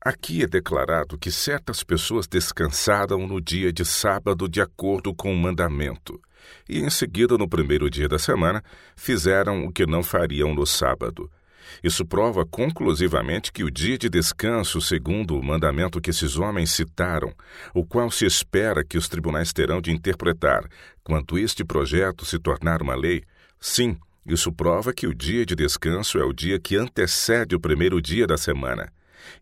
Aqui é declarado que certas pessoas descansaram no dia de sábado de acordo com o mandamento, e em seguida, no primeiro dia da semana, fizeram o que não fariam no sábado. Isso prova conclusivamente que o dia de descanso, segundo o mandamento que esses homens citaram, o qual se espera que os tribunais terão de interpretar quando este projeto se tornar uma lei, sim, isso prova que o dia de descanso é o dia que antecede o primeiro dia da semana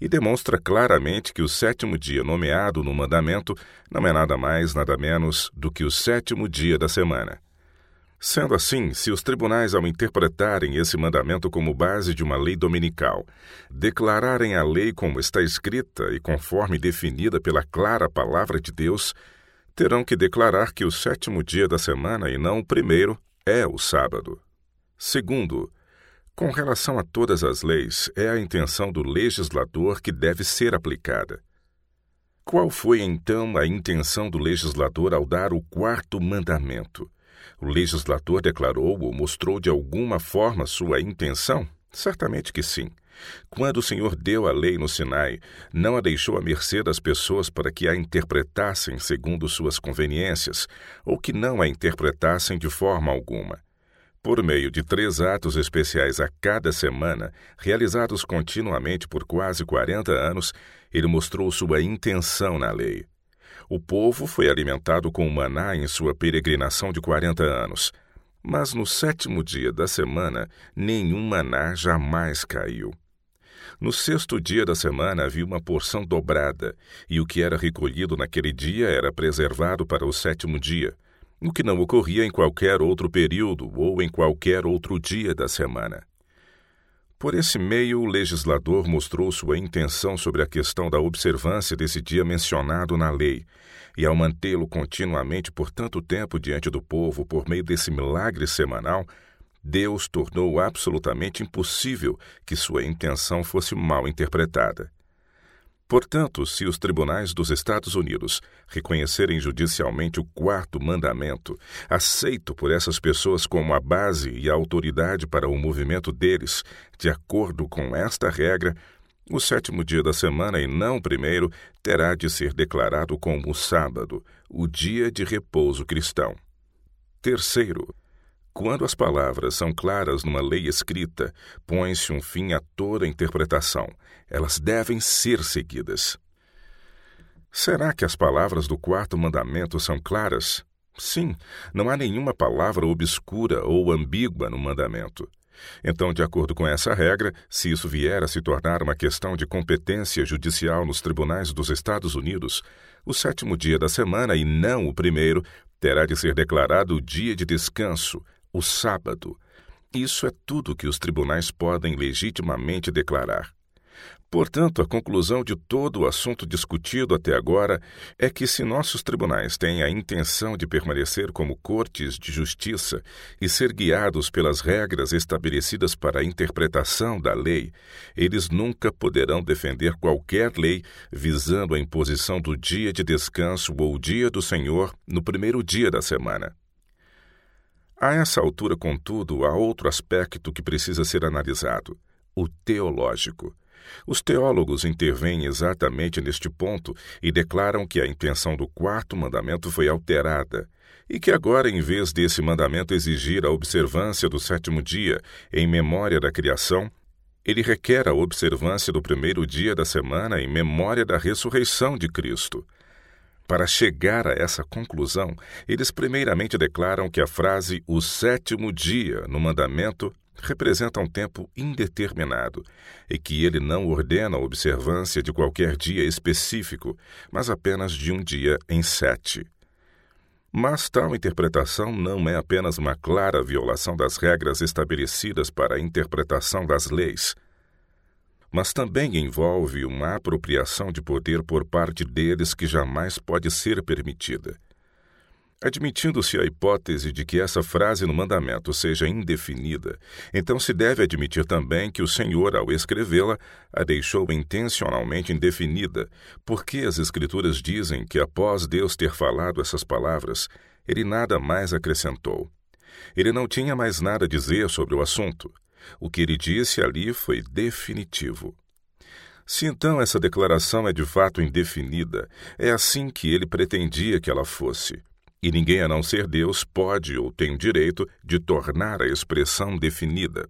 e demonstra claramente que o sétimo dia nomeado no mandamento não é nada mais, nada menos do que o sétimo dia da semana. Sendo assim, se os tribunais, ao interpretarem esse mandamento como base de uma lei dominical, declararem a lei como está escrita e conforme definida pela clara palavra de Deus, terão que declarar que o sétimo dia da semana e não o primeiro é o sábado. Segundo, com relação a todas as leis, é a intenção do legislador que deve ser aplicada. Qual foi então a intenção do legislador ao dar o quarto mandamento? O legislador declarou ou mostrou de alguma forma sua intenção? Certamente que sim. Quando o Senhor deu a lei no Sinai, não a deixou à mercê das pessoas para que a interpretassem segundo suas conveniências, ou que não a interpretassem de forma alguma. Por meio de três atos especiais a cada semana, realizados continuamente por quase 40 anos, ele mostrou sua intenção na lei. O povo foi alimentado com maná em sua peregrinação de 40 anos. Mas no sétimo dia da semana, nenhum maná jamais caiu. No sexto dia da semana havia uma porção dobrada, e o que era recolhido naquele dia era preservado para o sétimo dia o que não ocorria em qualquer outro período ou em qualquer outro dia da semana. Por esse meio, o legislador mostrou sua intenção sobre a questão da observância desse dia mencionado na lei, e ao mantê-lo continuamente por tanto tempo diante do povo por meio desse milagre semanal, Deus tornou absolutamente impossível que sua intenção fosse mal interpretada. Portanto, se os tribunais dos Estados Unidos reconhecerem judicialmente o quarto mandamento, aceito por essas pessoas como a base e a autoridade para o movimento deles, de acordo com esta regra, o sétimo dia da semana e não o primeiro terá de ser declarado como o sábado, o dia de repouso cristão. Terceiro, quando as palavras são claras numa lei escrita, põe-se um fim a toda interpretação. Elas devem ser seguidas. Será que as palavras do quarto mandamento são claras? Sim, não há nenhuma palavra obscura ou ambígua no mandamento. Então, de acordo com essa regra, se isso vier a se tornar uma questão de competência judicial nos tribunais dos Estados Unidos, o sétimo dia da semana e não o primeiro terá de ser declarado o dia de descanso, o sábado. Isso é tudo que os tribunais podem legitimamente declarar. Portanto, a conclusão de todo o assunto discutido até agora é que, se nossos tribunais têm a intenção de permanecer como cortes de justiça e ser guiados pelas regras estabelecidas para a interpretação da lei, eles nunca poderão defender qualquer lei visando a imposição do dia de descanso ou dia do Senhor no primeiro dia da semana. A essa altura, contudo, há outro aspecto que precisa ser analisado: o teológico. Os teólogos intervêm exatamente neste ponto e declaram que a intenção do quarto mandamento foi alterada e que agora, em vez desse mandamento exigir a observância do sétimo dia em memória da criação, ele requer a observância do primeiro dia da semana em memória da ressurreição de Cristo. Para chegar a essa conclusão, eles primeiramente declaram que a frase o sétimo dia no mandamento representa um tempo indeterminado e que ele não ordena a observância de qualquer dia específico, mas apenas de um dia em sete. Mas tal interpretação não é apenas uma clara violação das regras estabelecidas para a interpretação das leis mas também envolve uma apropriação de poder por parte deles que jamais pode ser permitida. Admitindo-se a hipótese de que essa frase no mandamento seja indefinida, então se deve admitir também que o Senhor, ao escrevê-la, a deixou intencionalmente indefinida, porque as Escrituras dizem que após Deus ter falado essas palavras, ele nada mais acrescentou. Ele não tinha mais nada a dizer sobre o assunto. O que ele disse ali foi definitivo. Se então essa declaração é de fato indefinida, é assim que ele pretendia que ela fosse. E ninguém a não ser Deus pode ou tem o direito de tornar a expressão definida.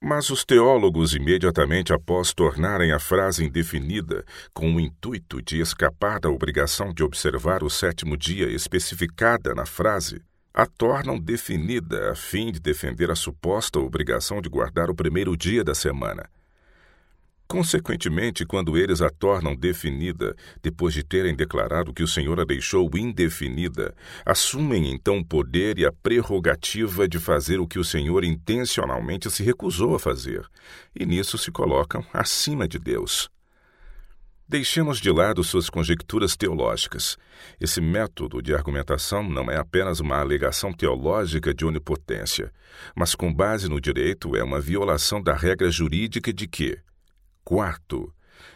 Mas os teólogos, imediatamente após tornarem a frase indefinida, com o intuito de escapar da obrigação de observar o sétimo dia especificada na frase, a tornam definida a fim de defender a suposta obrigação de guardar o primeiro dia da semana. Consequentemente, quando eles a tornam definida, depois de terem declarado que o Senhor a deixou indefinida, assumem então o poder e a prerrogativa de fazer o que o Senhor intencionalmente se recusou a fazer, e nisso se colocam acima de Deus. Deixemos de lado suas conjecturas teológicas. Esse método de argumentação não é apenas uma alegação teológica de onipotência, mas com base no direito é uma violação da regra jurídica de que Quarto,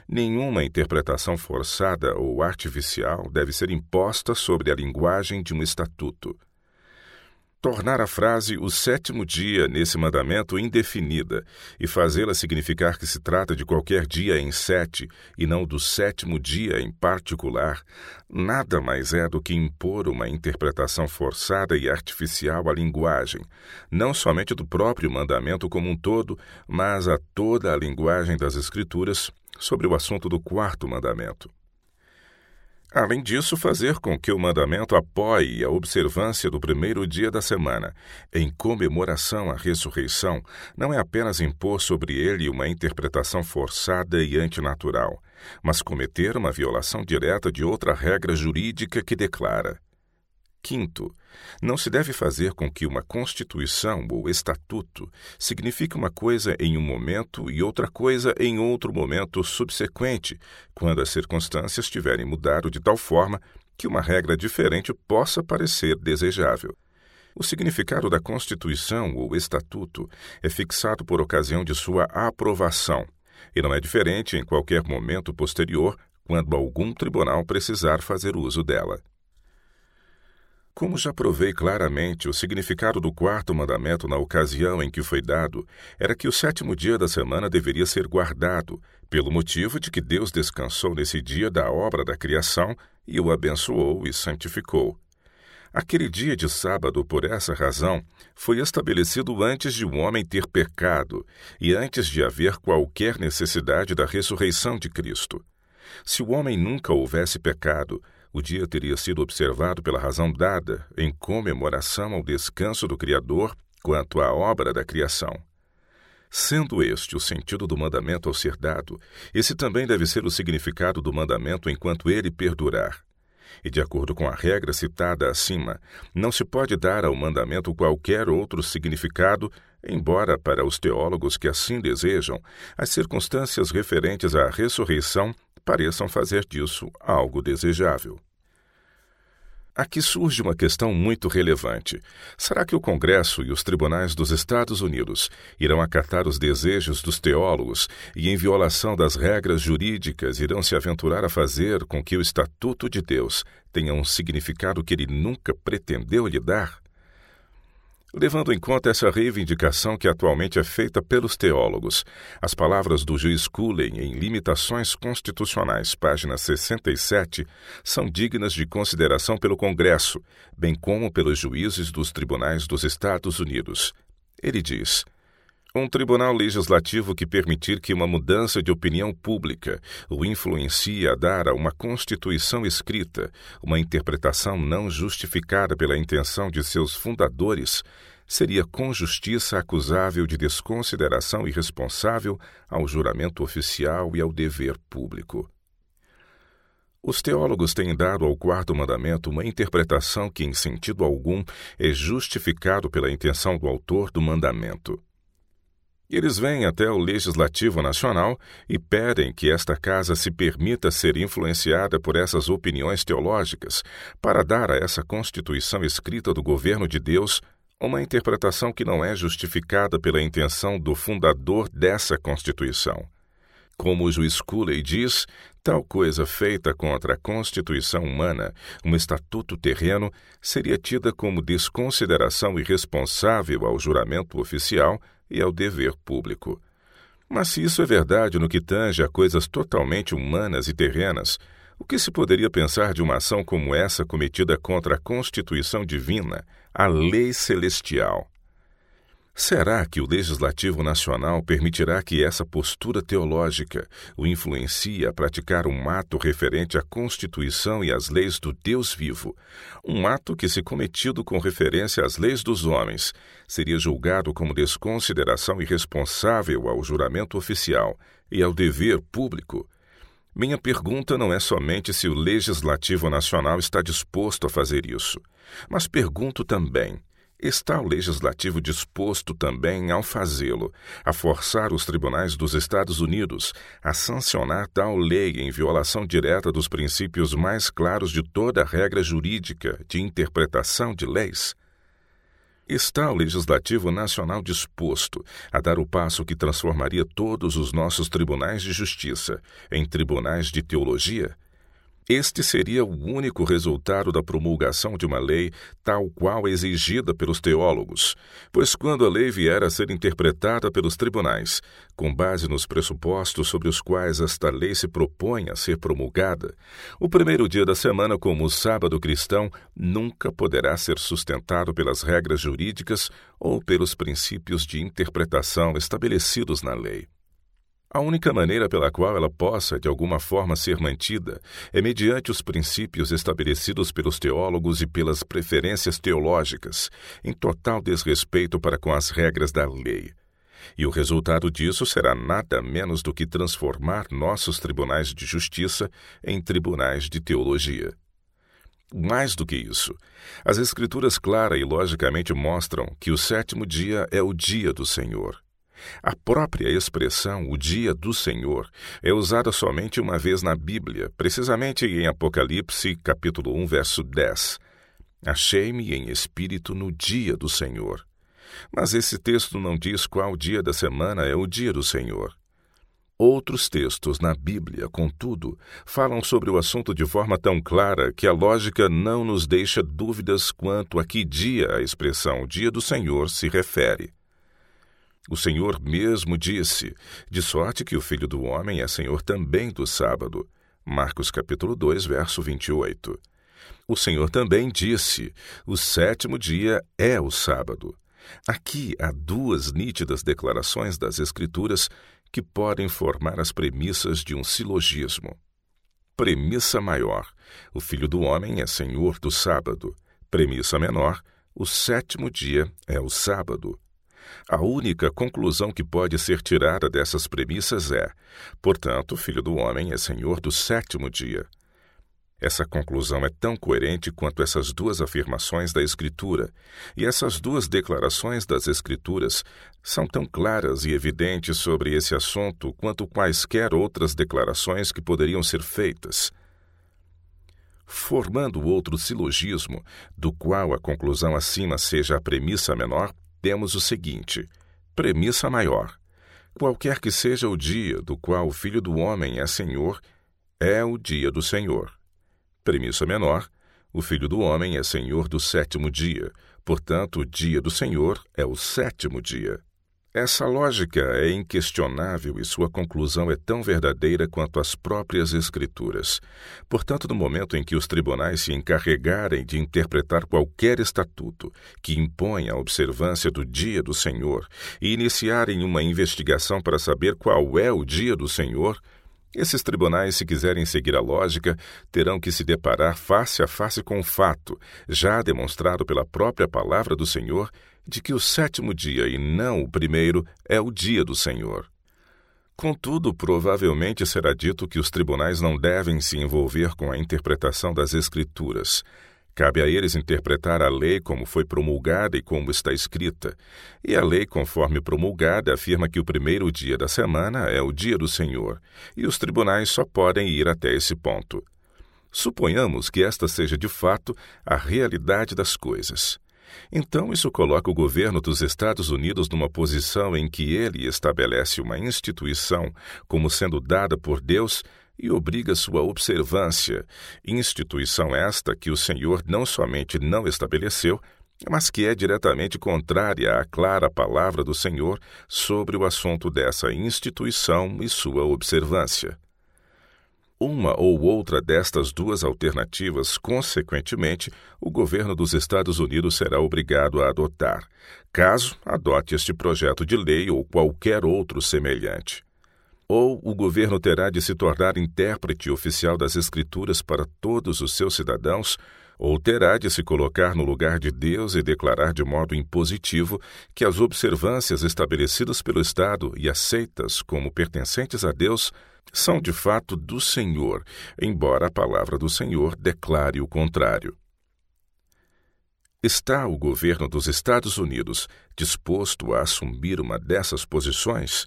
nenhuma interpretação forçada ou artificial deve ser imposta sobre a linguagem de um estatuto. Tornar a frase o sétimo dia nesse mandamento indefinida e fazê-la significar que se trata de qualquer dia em sete e não do sétimo dia em particular, nada mais é do que impor uma interpretação forçada e artificial à linguagem, não somente do próprio mandamento como um todo, mas a toda a linguagem das Escrituras sobre o assunto do quarto mandamento. Além disso, fazer com que o mandamento apoie a observância do primeiro dia da semana, em comemoração à ressurreição, não é apenas impor sobre ele uma interpretação forçada e antinatural, mas cometer uma violação direta de outra regra jurídica que declara: Quinto, não se deve fazer com que uma constituição ou estatuto signifique uma coisa em um momento e outra coisa em outro momento subsequente, quando as circunstâncias tiverem mudado de tal forma que uma regra diferente possa parecer desejável. O significado da Constituição ou Estatuto é fixado por ocasião de sua aprovação e não é diferente em qualquer momento posterior quando algum tribunal precisar fazer uso dela. Como já provei claramente, o significado do quarto mandamento na ocasião em que foi dado era que o sétimo dia da semana deveria ser guardado, pelo motivo de que Deus descansou nesse dia da obra da criação e o abençoou e santificou. Aquele dia de sábado, por essa razão, foi estabelecido antes de um homem ter pecado e antes de haver qualquer necessidade da ressurreição de Cristo. Se o homem nunca houvesse pecado, o dia teria sido observado pela razão dada em comemoração ao descanso do Criador quanto à obra da criação. Sendo este o sentido do mandamento ao ser dado, esse também deve ser o significado do mandamento enquanto ele perdurar. E de acordo com a regra citada acima, não se pode dar ao mandamento qualquer outro significado, embora para os teólogos que assim desejam, as circunstâncias referentes à ressurreição pareçam fazer disso algo desejável. Aqui surge uma questão muito relevante. Será que o Congresso e os tribunais dos Estados Unidos irão acatar os desejos dos teólogos e, em violação das regras jurídicas, irão se aventurar a fazer com que o Estatuto de Deus tenha um significado que ele nunca pretendeu lhe dar? Levando em conta essa reivindicação que atualmente é feita pelos teólogos, as palavras do juiz Cullen em Limitações Constitucionais, página 67, são dignas de consideração pelo Congresso, bem como pelos juízes dos tribunais dos Estados Unidos. Ele diz. Um tribunal legislativo que permitir que uma mudança de opinião pública o influencie a dar a uma Constituição escrita uma interpretação não justificada pela intenção de seus fundadores seria com justiça acusável de desconsideração irresponsável ao juramento oficial e ao dever público. Os teólogos têm dado ao quarto mandamento uma interpretação que, em sentido algum, é justificado pela intenção do autor do mandamento. Eles vêm até o Legislativo Nacional e pedem que esta casa se permita ser influenciada por essas opiniões teológicas para dar a essa Constituição escrita do governo de Deus uma interpretação que não é justificada pela intenção do fundador dessa Constituição. Como o juiz Cooley diz, tal coisa feita contra a Constituição humana, um estatuto terreno, seria tida como desconsideração irresponsável ao juramento oficial e ao dever público. Mas se isso é verdade no que tange a coisas totalmente humanas e terrenas, o que se poderia pensar de uma ação como essa cometida contra a Constituição Divina, a lei celestial? Será que o Legislativo Nacional permitirá que essa postura teológica o influencie a praticar um ato referente à Constituição e às leis do Deus vivo? Um ato que, se cometido com referência às leis dos homens, seria julgado como desconsideração irresponsável ao juramento oficial e ao dever público? Minha pergunta não é somente se o Legislativo Nacional está disposto a fazer isso, mas pergunto também Está o legislativo disposto também, ao fazê-lo, a forçar os tribunais dos Estados Unidos a sancionar tal lei em violação direta dos princípios mais claros de toda a regra jurídica de interpretação de leis? Está o Legislativo Nacional disposto a dar o passo que transformaria todos os nossos tribunais de justiça em tribunais de teologia? Este seria o único resultado da promulgação de uma lei tal qual exigida pelos teólogos, pois quando a lei vier a ser interpretada pelos tribunais, com base nos pressupostos sobre os quais esta lei se propõe a ser promulgada, o primeiro dia da semana como o sábado cristão nunca poderá ser sustentado pelas regras jurídicas ou pelos princípios de interpretação estabelecidos na lei. A única maneira pela qual ela possa, de alguma forma, ser mantida é mediante os princípios estabelecidos pelos teólogos e pelas preferências teológicas, em total desrespeito para com as regras da lei. E o resultado disso será nada menos do que transformar nossos tribunais de justiça em tribunais de teologia. Mais do que isso, as Escrituras clara e logicamente mostram que o sétimo dia é o dia do Senhor. A própria expressão o dia do Senhor é usada somente uma vez na Bíblia, precisamente em Apocalipse, capítulo 1, verso 10. Achei-me em espírito no dia do Senhor. Mas esse texto não diz qual dia da semana é o dia do Senhor. Outros textos na Bíblia, contudo, falam sobre o assunto de forma tão clara que a lógica não nos deixa dúvidas quanto a que dia a expressão dia do Senhor se refere. O Senhor mesmo disse: De sorte que o Filho do Homem é Senhor também do sábado. Marcos capítulo 2, verso 28. O Senhor também disse: O sétimo dia é o sábado. Aqui há duas nítidas declarações das Escrituras que podem formar as premissas de um silogismo. Premissa maior: o Filho do Homem é Senhor do sábado. Premissa menor: o sétimo dia é o sábado. A única conclusão que pode ser tirada dessas premissas é: portanto, o Filho do Homem é Senhor do sétimo dia. Essa conclusão é tão coerente quanto essas duas afirmações da Escritura, e essas duas declarações das Escrituras são tão claras e evidentes sobre esse assunto quanto quaisquer outras declarações que poderiam ser feitas. Formando outro silogismo, do qual a conclusão acima seja a premissa menor, temos o seguinte: premissa maior. Qualquer que seja o dia do qual o Filho do Homem é Senhor, é o dia do Senhor. Premissa menor: o Filho do Homem é Senhor do sétimo dia, portanto, o dia do Senhor é o sétimo dia. Essa lógica é inquestionável e sua conclusão é tão verdadeira quanto as próprias Escrituras. Portanto, no momento em que os tribunais se encarregarem de interpretar qualquer estatuto que impõe a observância do dia do Senhor e iniciarem uma investigação para saber qual é o dia do Senhor, esses tribunais, se quiserem seguir a lógica, terão que se deparar face a face com o fato, já demonstrado pela própria palavra do Senhor, de que o sétimo dia e não o primeiro é o dia do Senhor. Contudo, provavelmente será dito que os tribunais não devem se envolver com a interpretação das Escrituras. Cabe a eles interpretar a lei como foi promulgada e como está escrita. E a lei, conforme promulgada, afirma que o primeiro dia da semana é o dia do Senhor, e os tribunais só podem ir até esse ponto. Suponhamos que esta seja de fato a realidade das coisas. Então, isso coloca o governo dos Estados Unidos numa posição em que ele estabelece uma instituição como sendo dada por Deus e obriga sua observância, instituição esta que o Senhor não somente não estabeleceu, mas que é diretamente contrária à clara palavra do Senhor sobre o assunto dessa instituição e sua observância. Uma ou outra destas duas alternativas, consequentemente, o governo dos Estados Unidos será obrigado a adotar, caso adote este projeto de lei ou qualquer outro semelhante. Ou o governo terá de se tornar intérprete oficial das Escrituras para todos os seus cidadãos, ou terá de se colocar no lugar de Deus e declarar de modo impositivo que as observâncias estabelecidas pelo Estado e aceitas como pertencentes a Deus são de fato do Senhor, embora a palavra do Senhor declare o contrário. Está o governo dos Estados Unidos disposto a assumir uma dessas posições?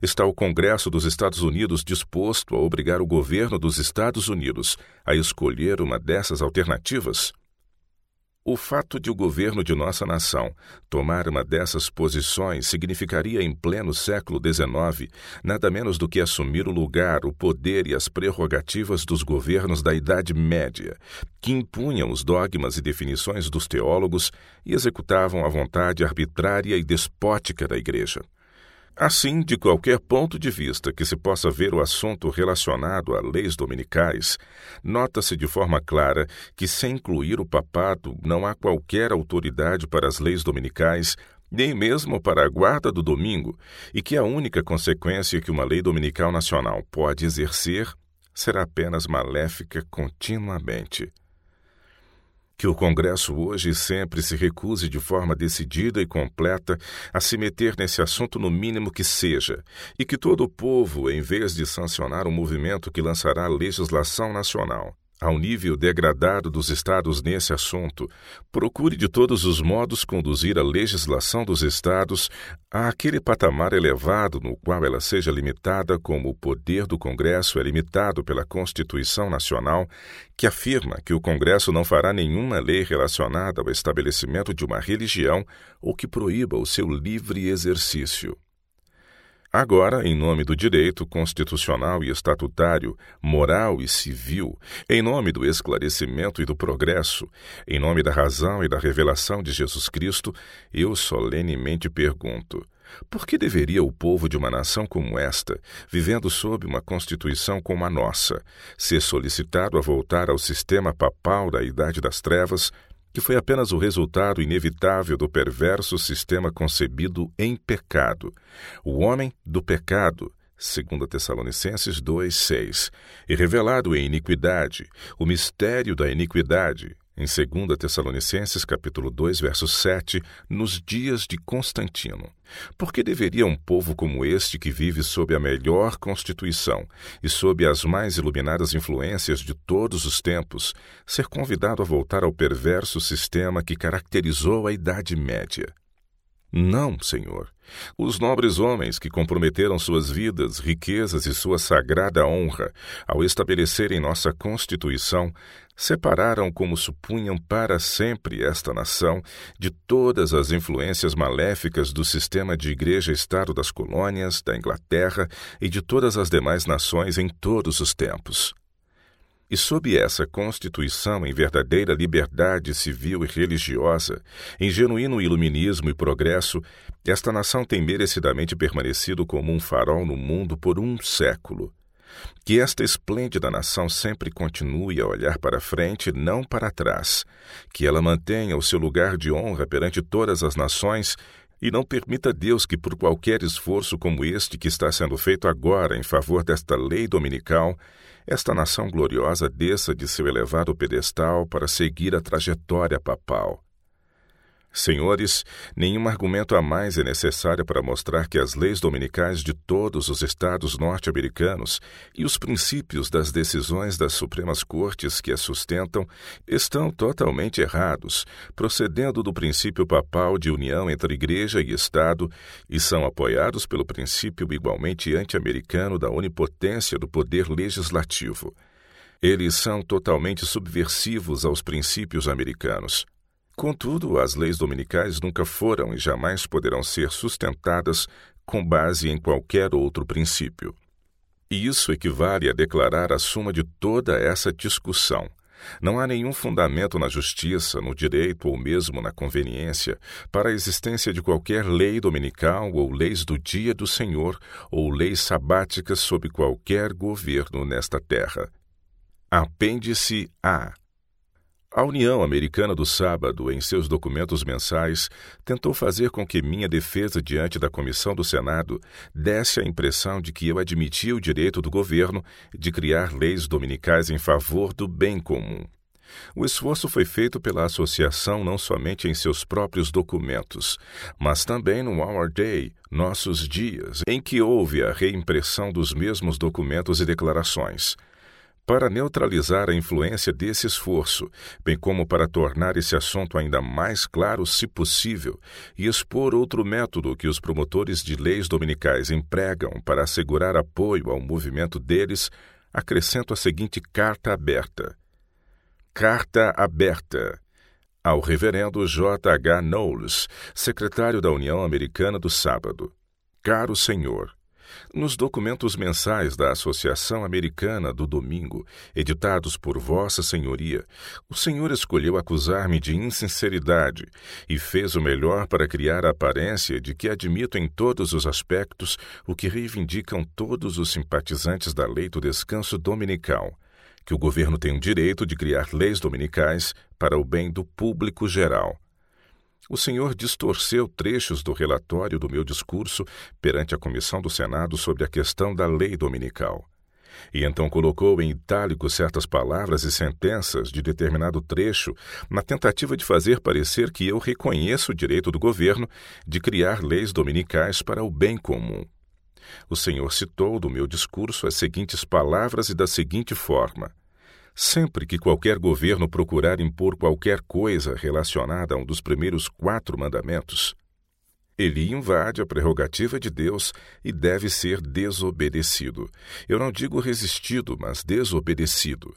Está o Congresso dos Estados Unidos disposto a obrigar o governo dos Estados Unidos a escolher uma dessas alternativas? O fato de o governo de nossa nação tomar uma dessas posições significaria, em pleno século XIX, nada menos do que assumir o lugar, o poder e as prerrogativas dos governos da Idade Média, que impunham os dogmas e definições dos teólogos e executavam a vontade arbitrária e despótica da Igreja. Assim, de qualquer ponto de vista que se possa ver o assunto relacionado a leis dominicais, nota-se de forma clara que, sem incluir o papado, não há qualquer autoridade para as leis dominicais, nem mesmo para a guarda do domingo, e que a única consequência que uma lei dominical nacional pode exercer será apenas maléfica continuamente que o Congresso hoje e sempre se recuse de forma decidida e completa a se meter nesse assunto no mínimo que seja, e que todo o povo, em vez de sancionar um movimento que lançará legislação nacional, ao nível degradado dos estados nesse assunto, procure de todos os modos conduzir a legislação dos estados àquele patamar elevado no qual ela seja limitada como o poder do Congresso é limitado pela Constituição Nacional, que afirma que o Congresso não fará nenhuma lei relacionada ao estabelecimento de uma religião ou que proíba o seu livre exercício. Agora, em nome do direito constitucional e estatutário, moral e civil, em nome do esclarecimento e do progresso, em nome da razão e da revelação de Jesus Cristo, eu solenemente pergunto: por que deveria o povo de uma nação como esta, vivendo sob uma constituição como a nossa, ser solicitado a voltar ao sistema papal da Idade das Trevas que foi apenas o resultado inevitável do perverso sistema concebido em pecado, o homem do pecado, segundo Tessalonicenses 2:6, e revelado em iniquidade, o mistério da iniquidade, em 2 Tessalonicenses capítulo 2, verso 7, nos dias de Constantino. Por que deveria um povo como este, que vive sob a melhor constituição e sob as mais iluminadas influências de todos os tempos, ser convidado a voltar ao perverso sistema que caracterizou a Idade Média? Não, Senhor. Os nobres homens que comprometeram suas vidas, riquezas e sua sagrada honra ao estabelecerem nossa Constituição, separaram como supunham para sempre esta nação de todas as influências maléficas do sistema de igreja-estado das colônias, da Inglaterra e de todas as demais nações em todos os tempos. E sob essa Constituição em verdadeira liberdade civil e religiosa, em genuíno iluminismo e progresso, esta nação tem merecidamente permanecido como um farol no mundo por um século. Que esta esplêndida nação sempre continue a olhar para frente, não para trás. Que ela mantenha o seu lugar de honra perante todas as nações e não permita Deus que, por qualquer esforço como este que está sendo feito agora em favor desta lei dominical, esta nação gloriosa desça de seu elevado pedestal para seguir a trajetória papal. Senhores, nenhum argumento a mais é necessário para mostrar que as leis dominicais de todos os estados norte-americanos e os princípios das decisões das Supremas Cortes que as sustentam estão totalmente errados, procedendo do princípio papal de união entre Igreja e Estado e são apoiados pelo princípio igualmente anti-americano da onipotência do poder legislativo. Eles são totalmente subversivos aos princípios americanos. Contudo, as leis dominicais nunca foram e jamais poderão ser sustentadas com base em qualquer outro princípio. E isso equivale a declarar a suma de toda essa discussão. Não há nenhum fundamento na justiça, no direito ou mesmo na conveniência para a existência de qualquer lei dominical ou leis do dia do Senhor ou leis sabáticas sob qualquer governo nesta terra. Apêndice A. A União Americana do Sábado, em seus documentos mensais, tentou fazer com que minha defesa diante da Comissão do Senado desse a impressão de que eu admitia o direito do governo de criar leis dominicais em favor do bem comum. O esforço foi feito pela associação não somente em seus próprios documentos, mas também no Our Day, Nossos Dias, em que houve a reimpressão dos mesmos documentos e declarações para neutralizar a influência desse esforço, bem como para tornar esse assunto ainda mais claro, se possível, e expor outro método que os promotores de leis dominicais empregam para assegurar apoio ao movimento deles, acrescento a seguinte carta aberta. Carta aberta ao Reverendo J. H. Knowles, secretário da União Americana do Sábado. Caro Senhor, nos documentos mensais da Associação Americana do Domingo, editados por Vossa Senhoria, o senhor escolheu acusar-me de insinceridade e fez o melhor para criar a aparência de que admito em todos os aspectos o que reivindicam todos os simpatizantes da lei do descanso dominical que o governo tem o direito de criar leis dominicais para o bem do público geral o senhor distorceu trechos do relatório do meu discurso perante a comissão do Senado sobre a questão da lei dominical. E então colocou em itálico certas palavras e sentenças de determinado trecho, na tentativa de fazer parecer que eu reconheço o direito do governo de criar leis dominicais para o bem comum. O senhor citou do meu discurso as seguintes palavras e da seguinte forma: Sempre que qualquer governo procurar impor qualquer coisa relacionada a um dos primeiros quatro mandamentos, ele invade a prerrogativa de Deus e deve ser desobedecido. Eu não digo resistido, mas desobedecido.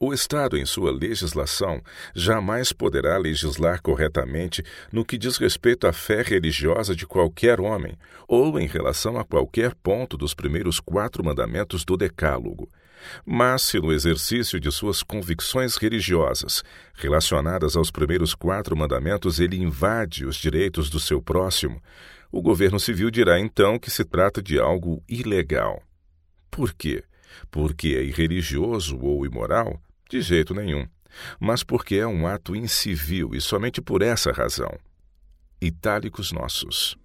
O Estado, em sua legislação, jamais poderá legislar corretamente no que diz respeito à fé religiosa de qualquer homem ou em relação a qualquer ponto dos primeiros quatro mandamentos do Decálogo. Mas se no exercício de suas convicções religiosas, relacionadas aos primeiros quatro mandamentos, ele invade os direitos do seu próximo, o governo civil dirá então que se trata de algo ilegal. Por quê? Porque é irreligioso ou imoral? De jeito nenhum. Mas porque é um ato incivil e somente por essa razão. Itálicos nossos.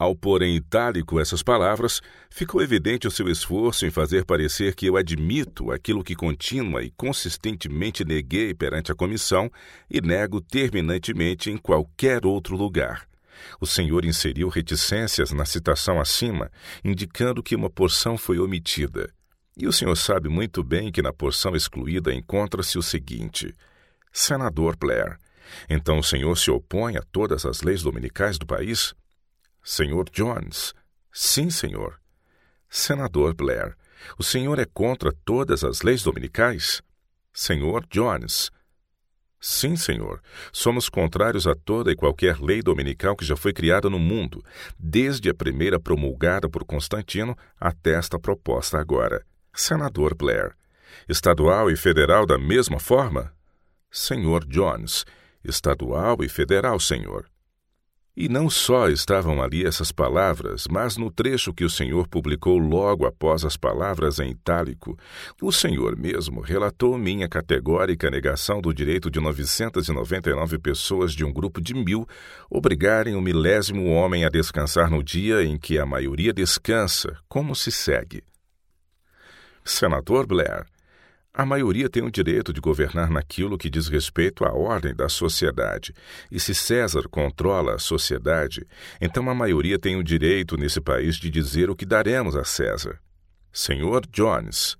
Ao pôr em itálico essas palavras, ficou evidente o seu esforço em fazer parecer que eu admito aquilo que contínua e consistentemente neguei perante a comissão e nego terminantemente em qualquer outro lugar. O senhor inseriu reticências na citação acima, indicando que uma porção foi omitida. E o senhor sabe muito bem que na porção excluída encontra-se o seguinte: Senador Blair. Então o senhor se opõe a todas as leis dominicais do país? Senhor Jones. Sim, senhor. Senador Blair. O senhor é contra todas as leis dominicais? Senhor Jones. Sim, senhor. Somos contrários a toda e qualquer lei dominical que já foi criada no mundo, desde a primeira promulgada por Constantino até esta proposta agora. Senador Blair. Estadual e federal da mesma forma? Senhor Jones. Estadual e federal, senhor. E não só estavam ali essas palavras, mas no trecho que o Senhor publicou logo após as palavras em itálico, o Senhor mesmo relatou minha categórica negação do direito de 999 pessoas de um grupo de mil obrigarem o milésimo homem a descansar no dia em que a maioria descansa, como se segue. Senador Blair, a maioria tem o direito de governar naquilo que diz respeito à ordem da sociedade. E se César controla a sociedade, então a maioria tem o direito nesse país de dizer o que daremos a César. Senhor Jones,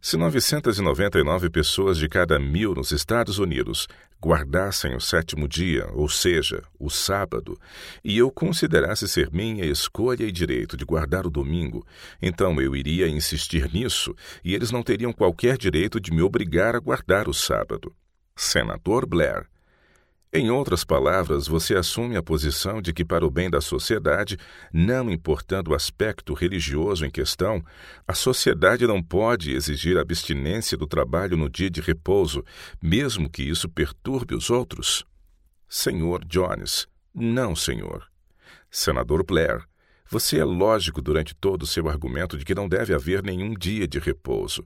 se 999 pessoas de cada mil nos Estados Unidos guardassem o sétimo dia, ou seja, o sábado, e eu considerasse ser minha escolha e direito de guardar o domingo, então eu iria insistir nisso e eles não teriam qualquer direito de me obrigar a guardar o sábado. Senador Blair. Em outras palavras, você assume a posição de que, para o bem da sociedade, não importando o aspecto religioso em questão, a sociedade não pode exigir abstinência do trabalho no dia de repouso, mesmo que isso perturbe os outros? Senhor Jones, não, senhor. Senador Blair, você é lógico durante todo o seu argumento de que não deve haver nenhum dia de repouso.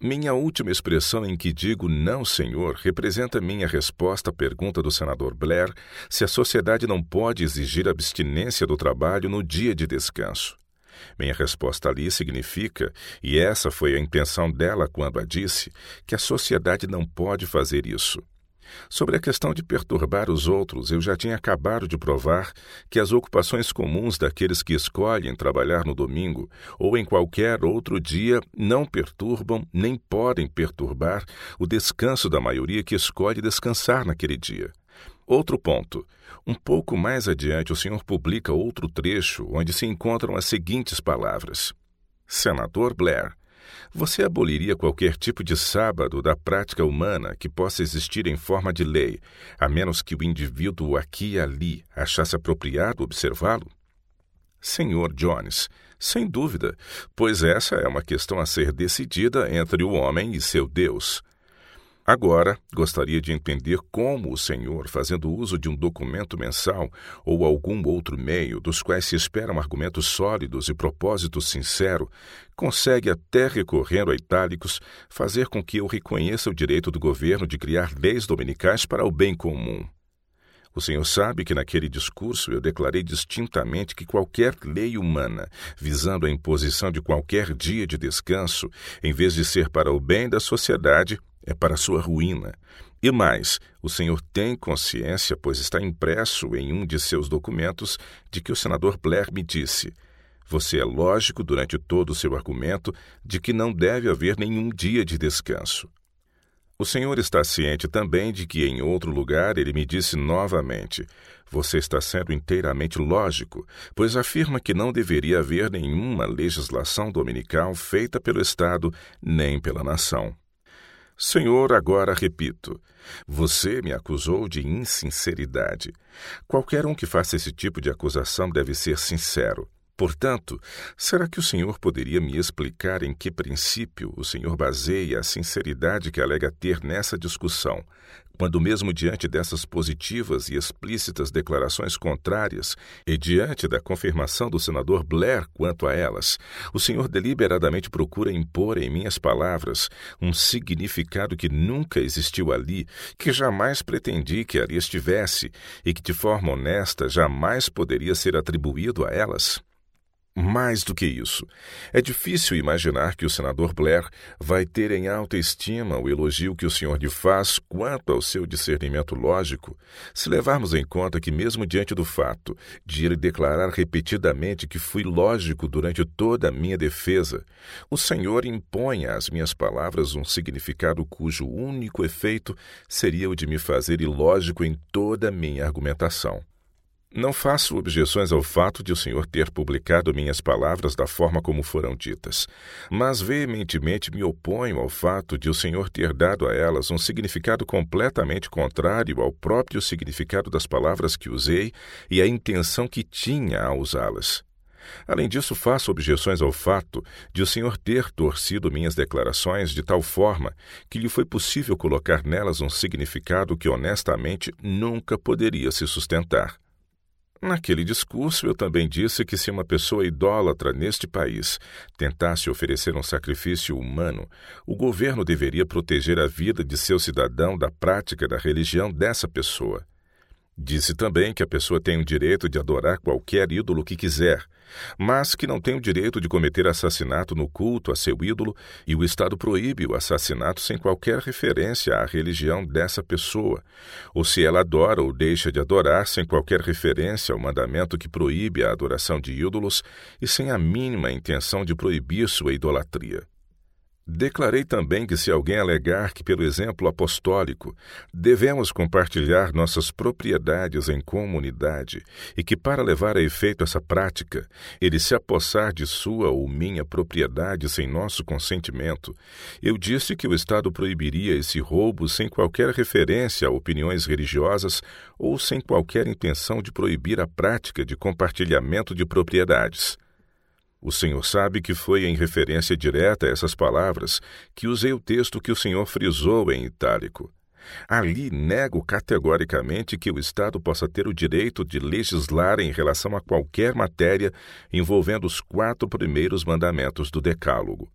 Minha última expressão em que digo não, senhor, representa minha resposta à pergunta do senador Blair se a sociedade não pode exigir abstinência do trabalho no dia de descanso. Minha resposta ali significa, e essa foi a intenção dela quando a disse, que a sociedade não pode fazer isso. Sobre a questão de perturbar os outros, eu já tinha acabado de provar que as ocupações comuns daqueles que escolhem trabalhar no domingo ou em qualquer outro dia não perturbam nem podem perturbar o descanso da maioria que escolhe descansar naquele dia. Outro ponto. Um pouco mais adiante, o senhor publica outro trecho onde se encontram as seguintes palavras: Senador Blair, você aboliria qualquer tipo de sábado da prática humana que possa existir em forma de lei, a menos que o indivíduo aqui e ali achasse apropriado observá-lo? Senhor Jones, sem dúvida, pois essa é uma questão a ser decidida entre o homem e seu Deus. Agora, gostaria de entender como o senhor, fazendo uso de um documento mensal ou algum outro meio dos quais se esperam argumentos sólidos e propósito sincero, consegue, até recorrendo a itálicos, fazer com que eu reconheça o direito do governo de criar leis dominicais para o bem comum. O senhor sabe que naquele discurso eu declarei distintamente que qualquer lei humana, visando a imposição de qualquer dia de descanso, em vez de ser para o bem da sociedade, é para sua ruína. E mais, o senhor tem consciência, pois está impresso em um de seus documentos, de que o senador Blair me disse: Você é lógico durante todo o seu argumento de que não deve haver nenhum dia de descanso. O senhor está ciente também de que em outro lugar ele me disse novamente: Você está sendo inteiramente lógico, pois afirma que não deveria haver nenhuma legislação dominical feita pelo Estado nem pela nação. Senhor, agora repito: você me acusou de insinceridade. Qualquer um que faça esse tipo de acusação deve ser sincero. Portanto, será que o senhor poderia me explicar em que princípio o senhor baseia a sinceridade que alega ter nessa discussão, quando, mesmo diante dessas positivas e explícitas declarações contrárias e diante da confirmação do senador Blair quanto a elas, o senhor deliberadamente procura impor em minhas palavras um significado que nunca existiu ali, que jamais pretendi que ali estivesse e que, de forma honesta, jamais poderia ser atribuído a elas? Mais do que isso, é difícil imaginar que o senador Blair vai ter em alta estima o elogio que o senhor lhe faz quanto ao seu discernimento lógico, se levarmos em conta que, mesmo diante do fato de ele declarar repetidamente que fui lógico durante toda a minha defesa, o senhor impõe às minhas palavras um significado cujo único efeito seria o de me fazer ilógico em toda a minha argumentação. Não faço objeções ao fato de o senhor ter publicado minhas palavras da forma como foram ditas, mas veementemente me oponho ao fato de o senhor ter dado a elas um significado completamente contrário ao próprio significado das palavras que usei e à intenção que tinha ao usá-las. Além disso, faço objeções ao fato de o senhor ter torcido minhas declarações de tal forma que lhe foi possível colocar nelas um significado que honestamente nunca poderia se sustentar. Naquele discurso, eu também disse que se uma pessoa idólatra neste país tentasse oferecer um sacrifício humano, o governo deveria proteger a vida de seu cidadão da prática da religião dessa pessoa. Disse também que a pessoa tem o direito de adorar qualquer ídolo que quiser, mas que não tem o direito de cometer assassinato no culto a seu ídolo e o Estado proíbe o assassinato sem qualquer referência à religião dessa pessoa, ou se ela adora ou deixa de adorar sem qualquer referência ao mandamento que proíbe a adoração de ídolos e sem a mínima intenção de proibir sua idolatria. Declarei também que, se alguém alegar que, pelo exemplo apostólico, devemos compartilhar nossas propriedades em comunidade e que, para levar a efeito essa prática, ele se apossar de sua ou minha propriedade sem nosso consentimento, eu disse que o Estado proibiria esse roubo sem qualquer referência a opiniões religiosas ou sem qualquer intenção de proibir a prática de compartilhamento de propriedades. O Senhor sabe que foi em referência direta a essas palavras que usei o texto que o Senhor frisou em itálico. Ali nego categoricamente que o Estado possa ter o direito de legislar em relação a qualquer matéria envolvendo os quatro primeiros mandamentos do Decálogo.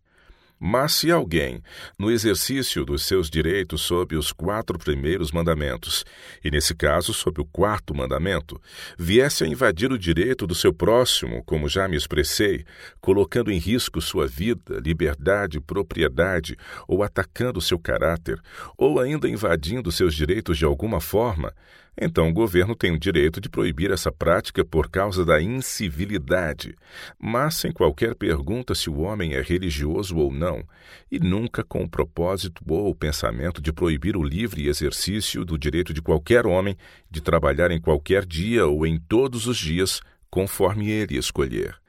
Mas se alguém, no exercício dos seus direitos sob os quatro primeiros mandamentos, e nesse caso sob o quarto mandamento, viesse a invadir o direito do seu próximo, como já me expressei, colocando em risco sua vida, liberdade, propriedade, ou atacando seu caráter, ou ainda invadindo seus direitos de alguma forma, então o governo tem o direito de proibir essa prática por causa da incivilidade, mas sem qualquer pergunta se o homem é religioso ou não, e nunca com o propósito ou o pensamento de proibir o livre exercício do direito de qualquer homem de trabalhar em qualquer dia ou em todos os dias, conforme ele escolher.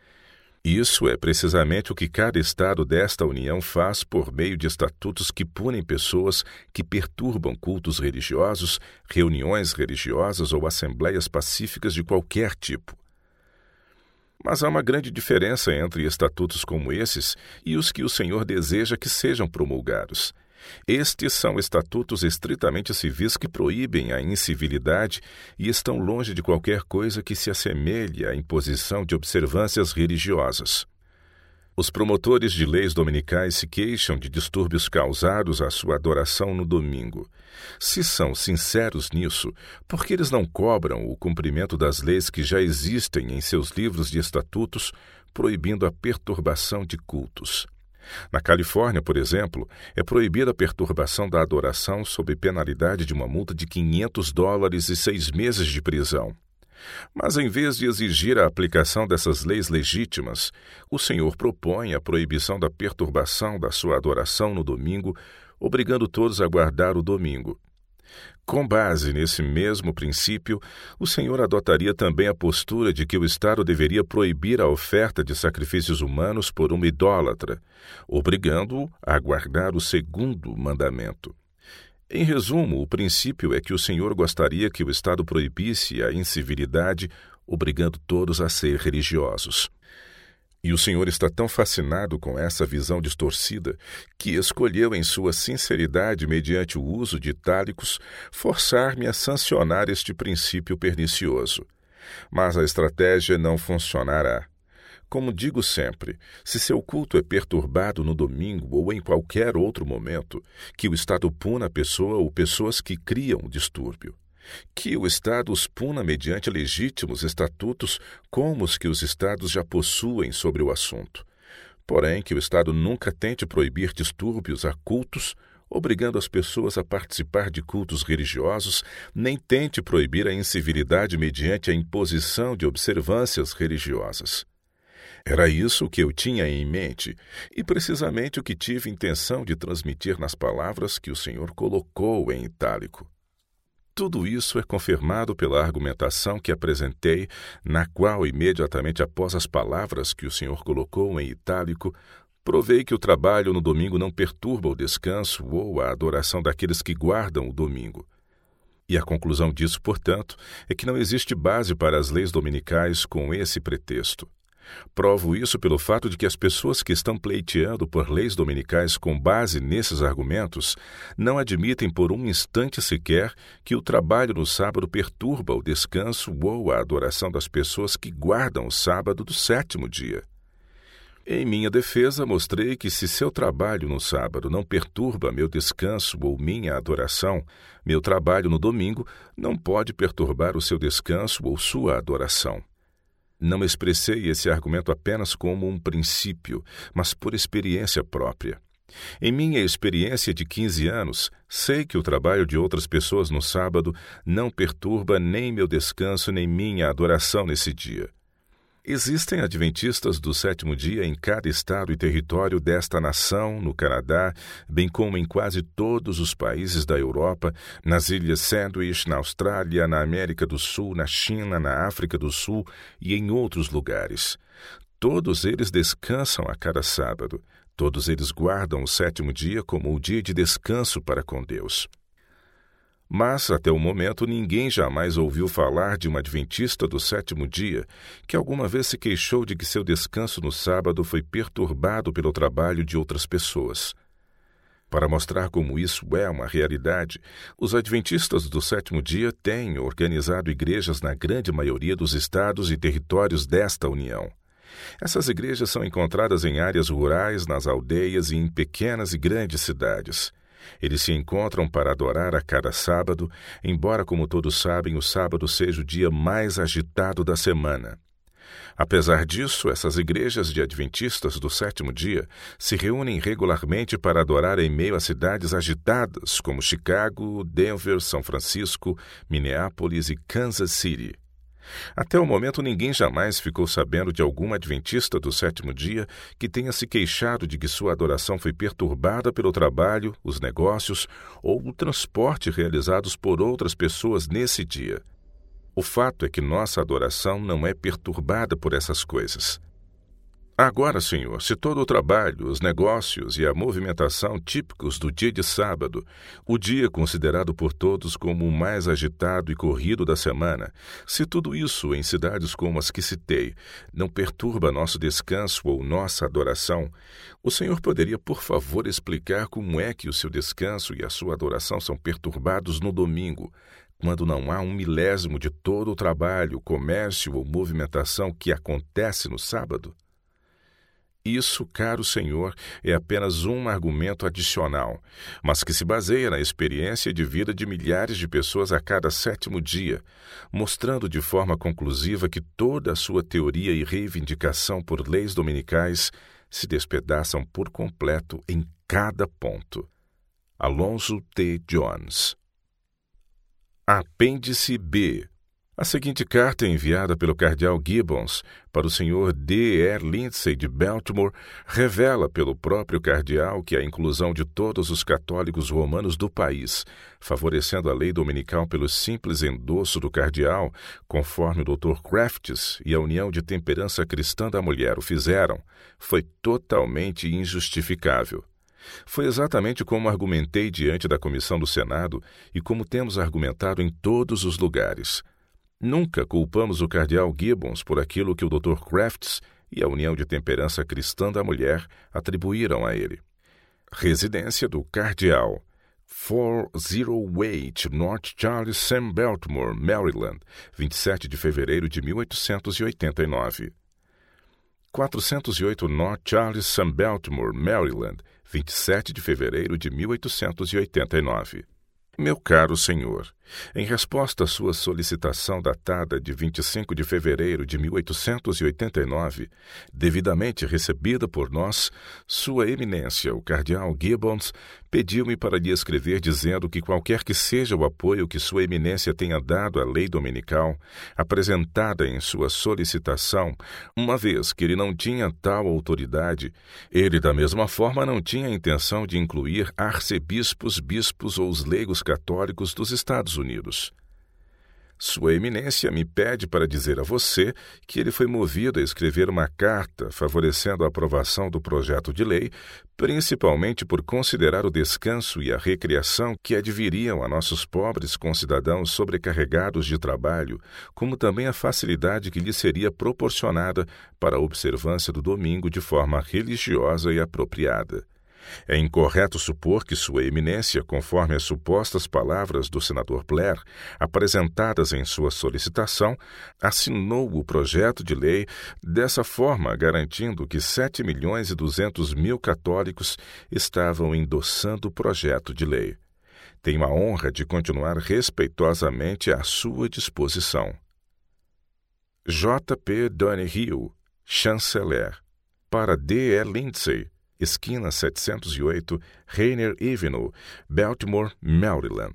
Isso é precisamente o que cada Estado desta União faz por meio de estatutos que punem pessoas que perturbam cultos religiosos, reuniões religiosas ou assembleias pacíficas de qualquer tipo. Mas há uma grande diferença entre estatutos como esses e os que o Senhor deseja que sejam promulgados. Estes são estatutos estritamente civis que proíbem a incivilidade e estão longe de qualquer coisa que se assemelhe à imposição de observâncias religiosas. Os promotores de leis dominicais se queixam de distúrbios causados à sua adoração no domingo. Se são sinceros nisso, por que eles não cobram o cumprimento das leis que já existem em seus livros de estatutos, proibindo a perturbação de cultos? Na Califórnia, por exemplo, é proibida a perturbação da adoração sob penalidade de uma multa de 500 dólares e seis meses de prisão. Mas, em vez de exigir a aplicação dessas leis legítimas, o Senhor propõe a proibição da perturbação da sua adoração no domingo, obrigando todos a guardar o domingo. Com base nesse mesmo princípio, o Senhor adotaria também a postura de que o Estado deveria proibir a oferta de sacrifícios humanos por uma idólatra, obrigando-o a guardar o segundo mandamento. Em resumo, o princípio é que o Senhor gostaria que o Estado proibisse a incivilidade, obrigando todos a ser religiosos. E o Senhor está tão fascinado com essa visão distorcida que escolheu, em sua sinceridade, mediante o uso de itálicos, forçar-me a sancionar este princípio pernicioso. Mas a estratégia não funcionará. Como digo sempre, se seu culto é perturbado no domingo ou em qualquer outro momento, que o Estado puna a pessoa ou pessoas que criam o distúrbio que o Estado os puna mediante legítimos estatutos como os que os Estados já possuem sobre o assunto. Porém, que o Estado nunca tente proibir distúrbios a cultos, obrigando as pessoas a participar de cultos religiosos, nem tente proibir a incivilidade mediante a imposição de observâncias religiosas. Era isso que eu tinha em mente, e precisamente o que tive intenção de transmitir nas palavras que o Senhor colocou em itálico. Tudo isso é confirmado pela argumentação que apresentei, na qual, imediatamente após as palavras que o Senhor colocou em itálico, provei que o trabalho no domingo não perturba o descanso ou a adoração daqueles que guardam o domingo. E a conclusão disso, portanto, é que não existe base para as leis dominicais com esse pretexto. Provo isso pelo fato de que as pessoas que estão pleiteando por leis dominicais com base nesses argumentos não admitem por um instante sequer que o trabalho no sábado perturba o descanso ou a adoração das pessoas que guardam o sábado do sétimo dia. Em minha defesa, mostrei que se seu trabalho no sábado não perturba meu descanso ou minha adoração, meu trabalho no domingo não pode perturbar o seu descanso ou sua adoração. Não expressei esse argumento apenas como um princípio, mas por experiência própria. Em minha experiência de 15 anos, sei que o trabalho de outras pessoas no sábado não perturba nem meu descanso nem minha adoração nesse dia. Existem adventistas do sétimo dia em cada estado e território desta nação, no Canadá, bem como em quase todos os países da Europa, nas Ilhas Sandwich, na Austrália, na América do Sul, na China, na África do Sul e em outros lugares. Todos eles descansam a cada sábado. Todos eles guardam o sétimo dia como o dia de descanso para com Deus. Mas, até o momento, ninguém jamais ouviu falar de uma adventista do sétimo dia que alguma vez se queixou de que seu descanso no sábado foi perturbado pelo trabalho de outras pessoas. Para mostrar como isso é uma realidade, os adventistas do sétimo dia têm organizado igrejas na grande maioria dos estados e territórios desta União. Essas igrejas são encontradas em áreas rurais, nas aldeias e em pequenas e grandes cidades. Eles se encontram para adorar a cada sábado, embora, como todos sabem, o sábado seja o dia mais agitado da semana. Apesar disso, essas igrejas de adventistas do sétimo dia se reúnem regularmente para adorar em meio a cidades agitadas como Chicago, Denver, São Francisco, Minneapolis e Kansas City. Até o momento, ninguém jamais ficou sabendo de algum adventista do sétimo dia que tenha se queixado de que sua adoração foi perturbada pelo trabalho, os negócios ou o transporte realizados por outras pessoas nesse dia. O fato é que nossa adoração não é perturbada por essas coisas. Agora, Senhor, se todo o trabalho, os negócios e a movimentação típicos do dia de sábado, o dia considerado por todos como o mais agitado e corrido da semana, se tudo isso em cidades como as que citei não perturba nosso descanso ou nossa adoração, o Senhor poderia, por favor, explicar como é que o seu descanso e a sua adoração são perturbados no domingo, quando não há um milésimo de todo o trabalho, comércio ou movimentação que acontece no sábado? Isso, caro Senhor, é apenas um argumento adicional, mas que se baseia na experiência de vida de milhares de pessoas a cada sétimo dia, mostrando de forma conclusiva que toda a sua teoria e reivindicação por leis dominicais se despedaçam por completo em cada ponto. Alonso T. Jones Apêndice B a seguinte carta, enviada pelo cardeal Gibbons para o senhor D. R. Lindsay de Baltimore, revela pelo próprio cardeal que a inclusão de todos os católicos romanos do país, favorecendo a lei dominical pelo simples endosso do cardeal, conforme o Dr. Crafts e a União de Temperança Cristã da Mulher o fizeram, foi totalmente injustificável. Foi exatamente como argumentei diante da comissão do Senado e como temos argumentado em todos os lugares. Nunca culpamos o cardeal Gibbons por aquilo que o Dr. Crafts e a União de Temperança Cristã da Mulher atribuíram a ele. Residência do Cardeal 408 North Charles Sam Baltimore, Maryland, 27 de fevereiro de 1889. 408 North Charles Sam Baltimore, Maryland, 27 de fevereiro de 1889. Meu caro senhor, em resposta à sua solicitação datada de 25 de fevereiro de 1889, devidamente recebida por nós, Sua Eminência, o Cardeal Gibbons, pediu-me para lhe escrever dizendo que qualquer que seja o apoio que Sua Eminência tenha dado à lei dominical, apresentada em sua solicitação, uma vez que ele não tinha tal autoridade, ele da mesma forma não tinha intenção de incluir arcebispos, bispos ou os leigos católicos dos Estados Unidos. Sua Eminência me pede para dizer a você que ele foi movido a escrever uma carta favorecendo a aprovação do projeto de lei, principalmente por considerar o descanso e a recreação que adviriam a nossos pobres concidadãos sobrecarregados de trabalho, como também a facilidade que lhe seria proporcionada para a observância do domingo de forma religiosa e apropriada. É incorreto supor que Sua Eminência, conforme as supostas palavras do senador Blair, apresentadas em sua solicitação, assinou o projeto de lei dessa forma, garantindo que 7 milhões e 200 mil católicos estavam endossando o projeto de lei. Tenho a honra de continuar respeitosamente à sua disposição. J. P. Donahue, chanceler, para D. E. Lindsay, esquina 708, Rainer Avenue, Baltimore, Maryland.